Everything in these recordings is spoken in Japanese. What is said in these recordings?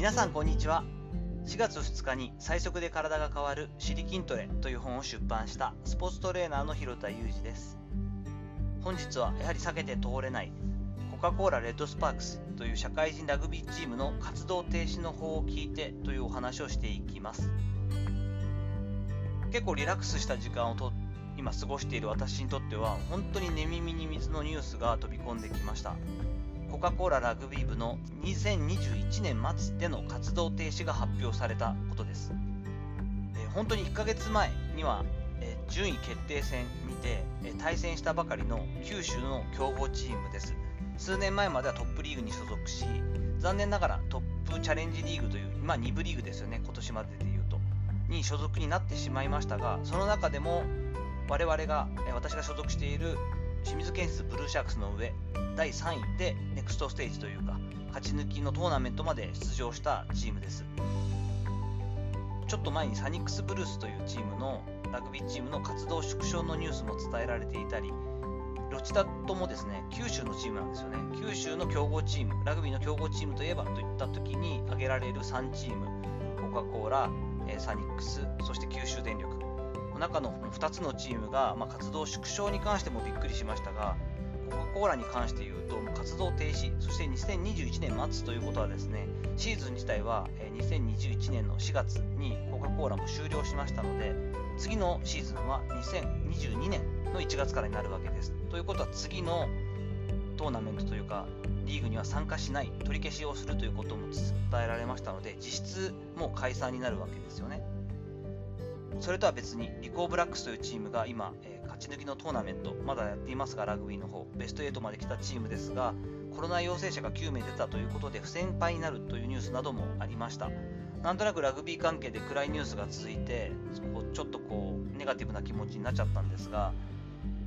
皆さんこんにちは。4月2日に最速で体が変わる「シリ筋トレ」という本を出版したスポーツトレーナーの広田裕二です。本日はやはり避けて通れないコカ・コーラレッドスパークスという社会人ラグビーチームの活動停止の法を聞いてというお話をしていきます。結構リラックスした時間をと今過ごしている私にとっては本当に寝耳に水のニュースが飛び込んできました。コカ・コーララグビー部の2021年末での活動停止が発表されたことです。えー、本当に1ヶ月前には、えー、順位決定戦にて、えー、対戦したばかりの九州の強豪チームです。数年前まではトップリーグに所属し、残念ながらトップチャレンジリーグという、まあ、2部リーグですよね、今年までで言うと、に所属になってしまいましたが、その中でも我々が、私が所属している清水建設ブルーシャークスの上、第3位でネクストステージというか、勝ち抜きのトーナメントまで出場したチームです。ちょっと前にサニックスブルースというチームのラグビーチームの活動縮小のニュースも伝えられていたり、ロチタットもですね、九州のチームなんですよね。九州の強豪チーム、ラグビーの強豪チームといえばといった時に挙げられる3チーム、コカ・コーラ、サニックス、そして九州電力。中の2つのチームが、まあ、活動縮小に関してもびっくりしましたが、コカ・コーラに関して言うと、活動停止、そして2021年末ということはですね、シーズン自体は2021年の4月にコカ・コーラも終了しましたので、次のシーズンは2022年の1月からになるわけです。ということは次のトーナメントというか、リーグには参加しない、取り消しをするということも伝えられましたので、実質もう解散になるわけですよね。それとは別に、リコーブラックスというチームが今、えー、勝ち抜きのトーナメント、まだやっていますが、ラグビーの方、ベスト8まで来たチームですが、コロナ陽性者が9名出たということで、不戦敗になるというニュースなどもありました。なんとなくラグビー関係で暗いニュースが続いて、ちょっとこう、ネガティブな気持ちになっちゃったんですが、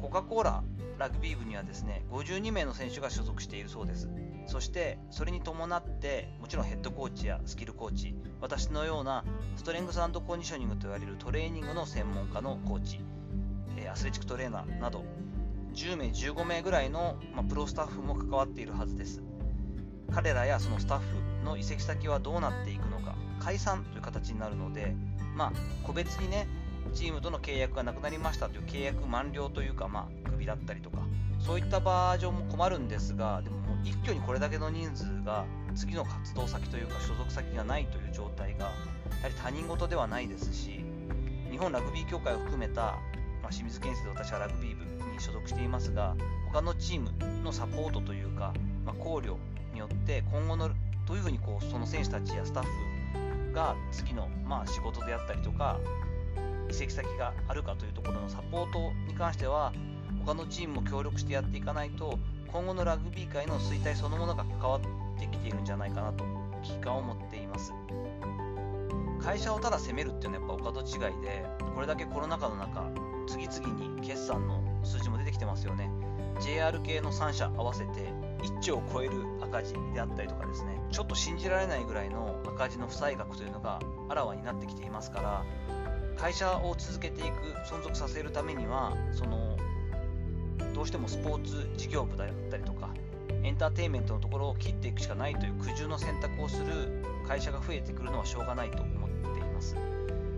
コカ・コーララグビー部にはですね、52名の選手が所属しているそうです。そしてそれに伴ってもちろんヘッドコーチやスキルコーチ私のようなストレングスコンディショニングと言われるトレーニングの専門家のコーチアスレチックトレーナーなど10名15名ぐらいの、まあ、プロスタッフも関わっているはずです彼らやそのスタッフの移籍先はどうなっていくのか解散という形になるのでまあ個別にねチームとの契約がなくなりましたという契約満了というかまあクビだったりとかそういったバージョンも困るんですがでもも一挙にこれだけの人数が次の活動先というか所属先がないという状態がやはり他人事ではないですし日本ラグビー協会を含めた、まあ、清水県政で私はラグビー部に所属していますが他のチームのサポートというか、まあ、考慮によって今後のどういうふうにこうその選手たちやスタッフが次の、まあ、仕事であったりとか移籍先があるかというところのサポートに関しては他のチームも協力してやっていかないと今後のラグビー界の衰退そのものが関わってきているんじゃないかなと危機感を持っています。会社をただ責めるっていうのはやっぱお門違いでこれだけコロナ禍の中次々に決算の数字も出てきてますよね。JR 系の3社合わせて1兆を超える赤字であったりとかですね。ちょっと信じられないぐらいの赤字の負債額というのがあらわになってきていますから会社を続けていく存続させるためにはそのどうしてもスポーツ事業部だったりとかエンターテインメントのところを切っていくしかないという苦渋の選択をする会社が増えてくるのはしょうがないと思っています。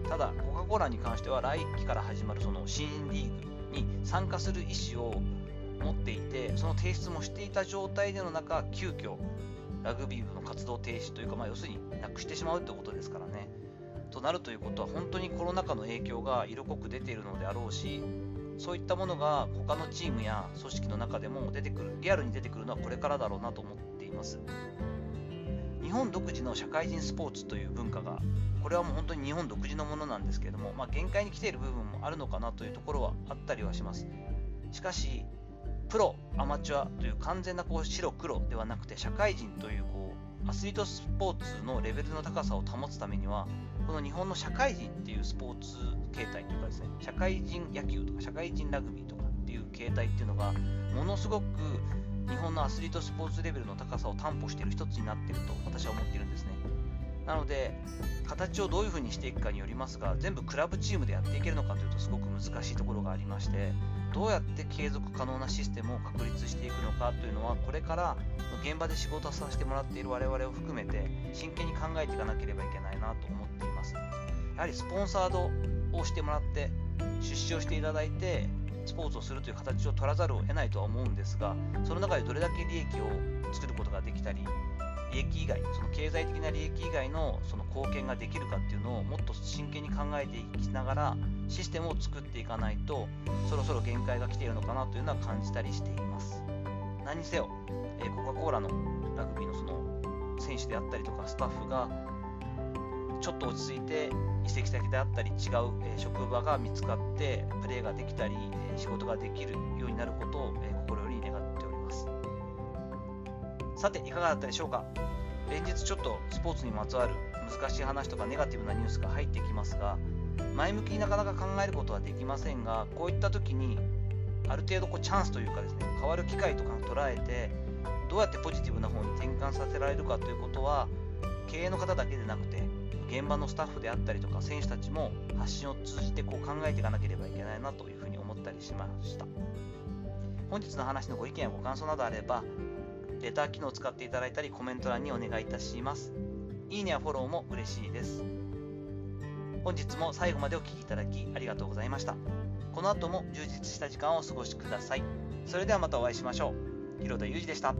ただコカ・コーラに関しては来期から始まるその新リーグに参加する意思を持っていてその提出もしていた状態での中急遽ラグビー部の活動停止というか、まあ、要するになくしてしまうということですからね。となるということは本当にコロナ禍の影響が色濃く出ているのであろうしそういったものが他のチームや組織の中でも出てくる、リアルに出てくるのはこれからだろうなと思っています。日本独自の社会人スポーツという文化が、これはもう本当に日本独自のものなんですけれども、まあ、限界に来ている部分もあるのかなというところはあったりはします。しかし、プロ、アマチュアという完全なこう白黒ではなくて、社会人というこうアスリートスポーツのレベルの高さを保つためには、この日本の社会人っていうスポーツ形態というかですね、社会人野球とか社会人ラグビーとかっていう形態っていうのが、ものすごく日本のアスリートスポーツレベルの高さを担保している一つになっていると私は思っているんですね。なので、形をどういうふうにしていくかによりますが、全部クラブチームでやっていけるのかというとすごく難しいところがありまして、どうやって継続可能なシステムを確立していくのかというのはこれから現場で仕事をさせてもらっている我々を含めて真剣に考えていかなければいけないなと思っています。やはりスポンサードをしてもらって出資をしていただいてスポーツをするという形を取らざるを得ないとは思うんですがその中でどれだけ利益を作ることができたり利益以外その経済的な利益以外のその貢献ができるかっていうのをもっと真剣に考えていきながらシステムを作っていかないとそろそろ限界が来ているのかなというのは感じたりしています。何にせよ、えコカ・コーラのラグビーのその選手であったりとかスタッフがちょっと落ち着いて移籍先であったり違う、え職場が見つかってプレーができたり、え仕事ができるようになることを、え心より願っております。さていかがだったでしょうか？連日ちょっとスポーツにまつわる難しい話とかネガティブなニュースが入ってきますが前向きになかなか考えることはできませんがこういった時にある程度こうチャンスというかですね変わる機会とかを捉えてどうやってポジティブな方に転換させられるかということは経営の方だけでなくて現場のスタッフであったりとか選手たちも発信を通じてこう考えていかなければいけないなというふうに思ったりしました。本日の話のご意見やご感想などあればレター機能を使っていただいたりコメント欄にお願いいたします。いいねやフォローも嬉しいです。本日も最後までお聴きいただきありがとうございました。この後も充実した時間をお過ごしください。それではまたお会いしましょう。広田裕二でした。